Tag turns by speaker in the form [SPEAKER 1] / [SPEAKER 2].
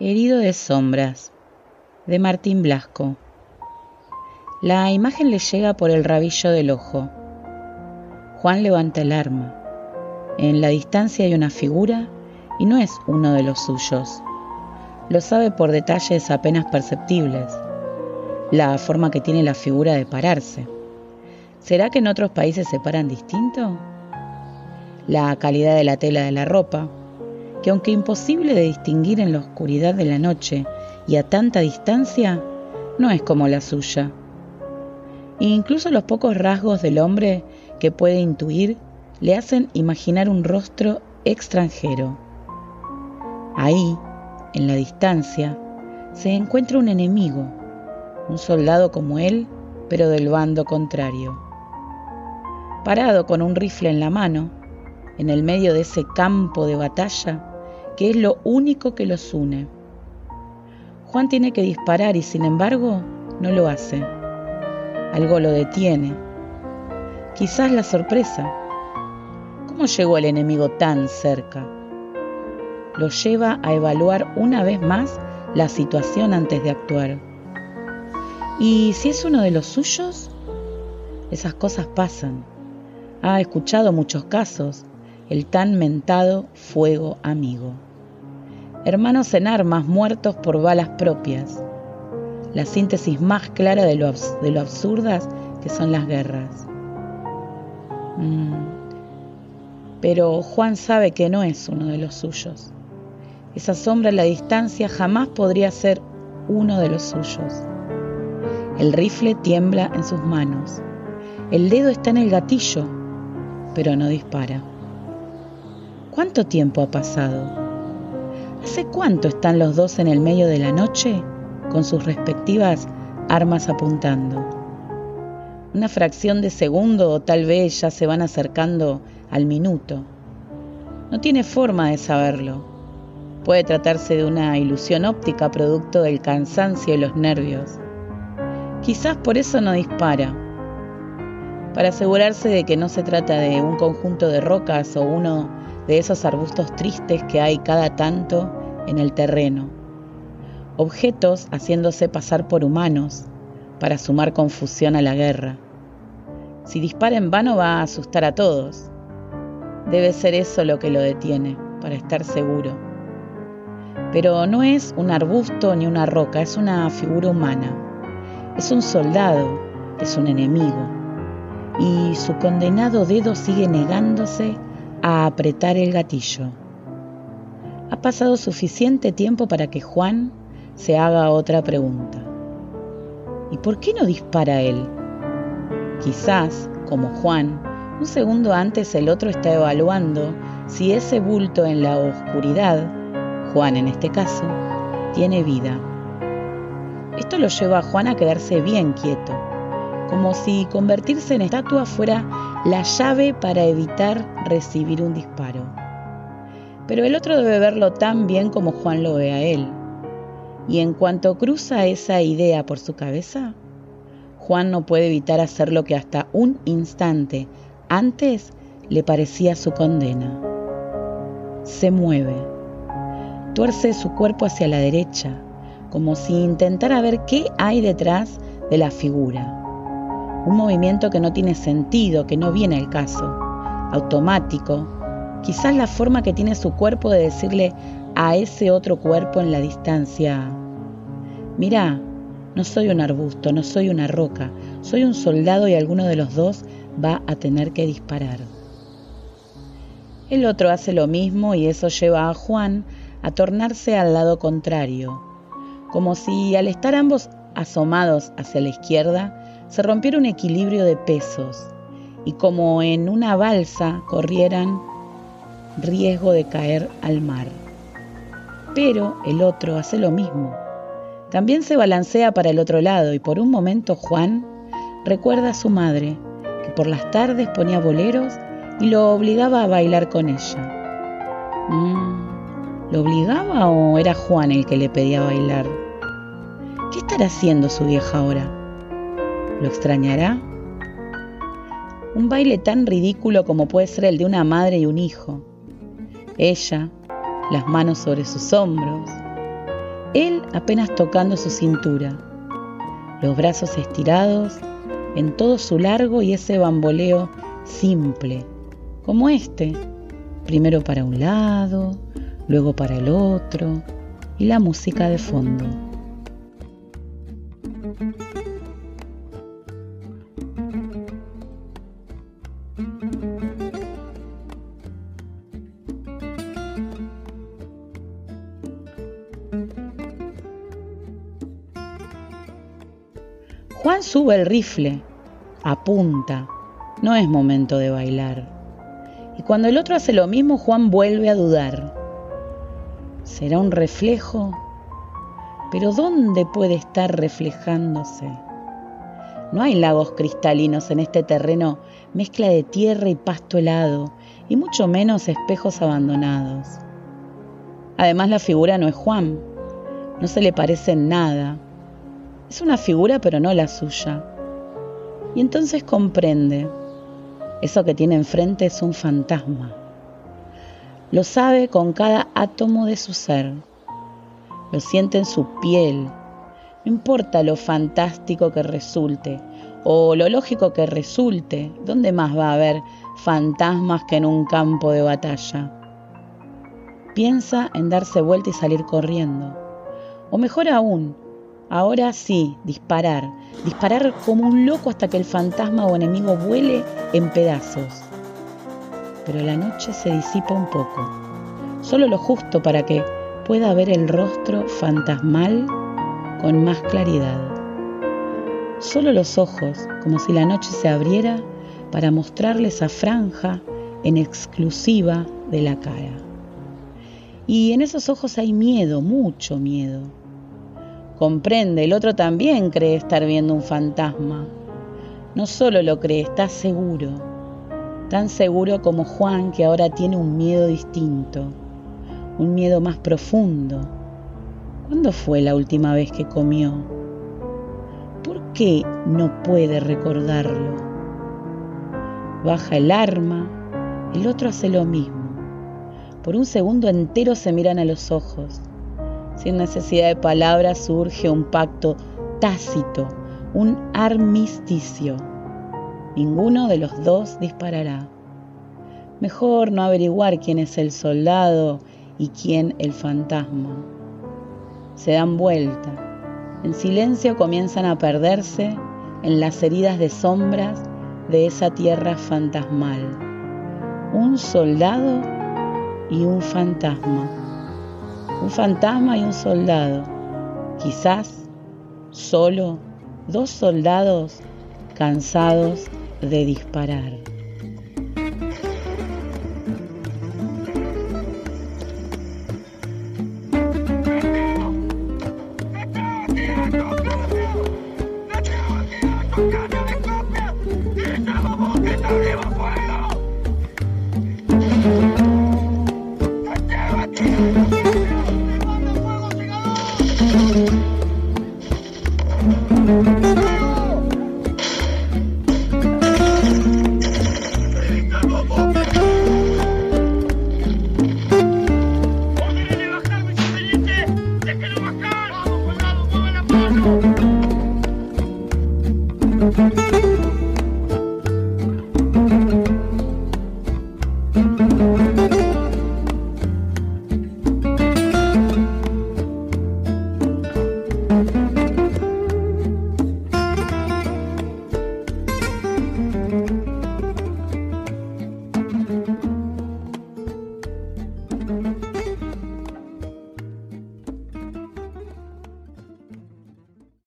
[SPEAKER 1] Herido de sombras, de Martín Blasco. La imagen le llega por el rabillo del ojo. Juan levanta el arma. En la distancia hay una figura y no es uno de los suyos. Lo sabe por detalles apenas perceptibles. La forma que tiene la figura de pararse. ¿Será que en otros países se paran distinto? La calidad de la tela de la ropa, que aunque imposible de distinguir en la oscuridad de la noche y a tanta distancia, no es como la suya. E incluso los pocos rasgos del hombre que puede intuir le hacen imaginar un rostro extranjero. Ahí, en la distancia, se encuentra un enemigo, un soldado como él, pero del bando contrario. Parado con un rifle en la mano, en el medio de ese campo de batalla, que es lo único que los une. Juan tiene que disparar y sin embargo no lo hace. Algo lo detiene. Quizás la sorpresa. ¿Cómo llegó el enemigo tan cerca? Lo lleva a evaluar una vez más la situación antes de actuar. ¿Y si es uno de los suyos? Esas cosas pasan. Ha escuchado muchos casos, el tan mentado fuego amigo hermanos en armas muertos por balas propias, la síntesis más clara de lo, absurdas que son las guerras. Mm. Pero Juan sabe que no es uno de los suyos. Esa sombra en la distancia jamás podría ser uno de los suyos. El rifle tiembla en sus manos. El dedo está en el gatillo, pero no dispara. ¿Cuánto tiempo ha pasado? ¿Hace cuánto están los dos en el medio de la noche con sus respectivas armas apuntando? Una fracción de segundo o tal vez ya se van acercando al minuto. No tiene forma de saberlo. Puede tratarse de una ilusión óptica producto del cansancio y los nervios. Quizás por eso no dispara. Para asegurarse de que no se trata de un conjunto de rocas o uno de esos arbustos tristes que hay cada tanto en el terreno, objetos haciéndose pasar por humanos para sumar confusión a la guerra. Si dispara en vano va a asustar a todos. Debe ser eso lo que lo detiene, para estar seguro. Pero no es un arbusto ni una roca, es una figura humana. Es un soldado, es un enemigo. Y su condenado dedo sigue negándose a apretar el gatillo. Ha pasado suficiente tiempo para que Juan se haga otra pregunta. ¿Y por qué no dispara él? Quizás, como Juan, un segundo antes el otro está evaluando si ese bulto en la oscuridad, Juan en este caso, tiene vida. Esto lo lleva a Juan a quedarse bien quieto, como si convertirse en estatua fuera la llave para evitar recibir un disparo. Pero el otro debe verlo tan bien como Juan lo ve a él. Y en cuanto cruza esa idea por su cabeza, Juan no puede evitar hacer lo que hasta un instante antes le parecía su condena. Se mueve, tuerce su cuerpo hacia la derecha, como si intentara ver qué hay detrás de la figura un movimiento que no tiene sentido, que no viene al caso, automático, quizás la forma que tiene su cuerpo de decirle a ese otro cuerpo en la distancia, mira, no soy un arbusto, no soy una roca, soy un soldado y alguno de los dos va a tener que disparar. El otro hace lo mismo y eso lleva a Juan a tornarse al lado contrario, como si al estar ambos asomados hacia la izquierda, se rompiera un equilibrio de pesos y como en una balsa corrieran riesgo de caer al mar. Pero el otro hace lo mismo. También se balancea para el otro lado y por un momento Juan recuerda a su madre, que por las tardes ponía boleros y lo obligaba a bailar con ella. Mm, ¿Lo obligaba o era Juan el que le pedía bailar? ¿Qué estará haciendo su vieja ahora? ¿Lo extrañará? Un baile tan ridículo como puede ser el de una madre y un hijo. Ella, las manos sobre sus hombros. él apenas tocando su cintura, los brazos estirados en todo su largo y ese bamboleo simple, como este, primero para un lado, luego para el otro, y la música de fondo. Juan sube el rifle, apunta, no es momento de bailar. Y cuando el otro hace lo mismo, Juan vuelve a dudar. ¿Será un reflejo? Pero ¿dónde puede estar reflejándose? No hay lagos cristalinos en este terreno, mezcla de tierra y pasto helado, y mucho menos espejos abandonados. Además la figura no es Juan, no se le parece en nada, es una figura pero no la suya. Y entonces comprende, eso que tiene enfrente es un fantasma. Lo sabe con cada átomo de su ser. Lo siente en su piel. No importa lo fantástico que resulte o lo lógico que resulte, ¿dónde más va a haber fantasmas que en un campo de batalla? Piensa en darse vuelta y salir corriendo. O mejor aún, Ahora sí, disparar. Disparar como un loco hasta que el fantasma o enemigo vuele en pedazos. Pero la noche se disipa un poco. Solo lo justo para que pueda ver el rostro fantasmal con más claridad. Solo los ojos, como si la noche se abriera para mostrarle esa franja en exclusiva de la cara. Y en esos ojos hay miedo, mucho miedo Comprende, el otro también cree estar viendo un fantasma. No solo lo cree, está seguro. Tan seguro como Juan que ahora tiene un miedo distinto, un miedo más profundo. ¿Cuándo fue la última vez que comió? ¿Por qué no puede recordarlo? Baja el arma, el otro hace lo mismo. Por un segundo entero se miran a los ojos. Sin necesidad de palabras surge un pacto tácito, un armisticio. Ninguno de los dos disparará. Mejor no averiguar quién es el soldado y quién el fantasma. Se dan vuelta. En silencio comienzan a perderse en las heridas de sombras de esa tierra fantasmal. Un soldado y un fantasma un fantasma y un soldado. Quizás solo dos soldados cansados de disparar.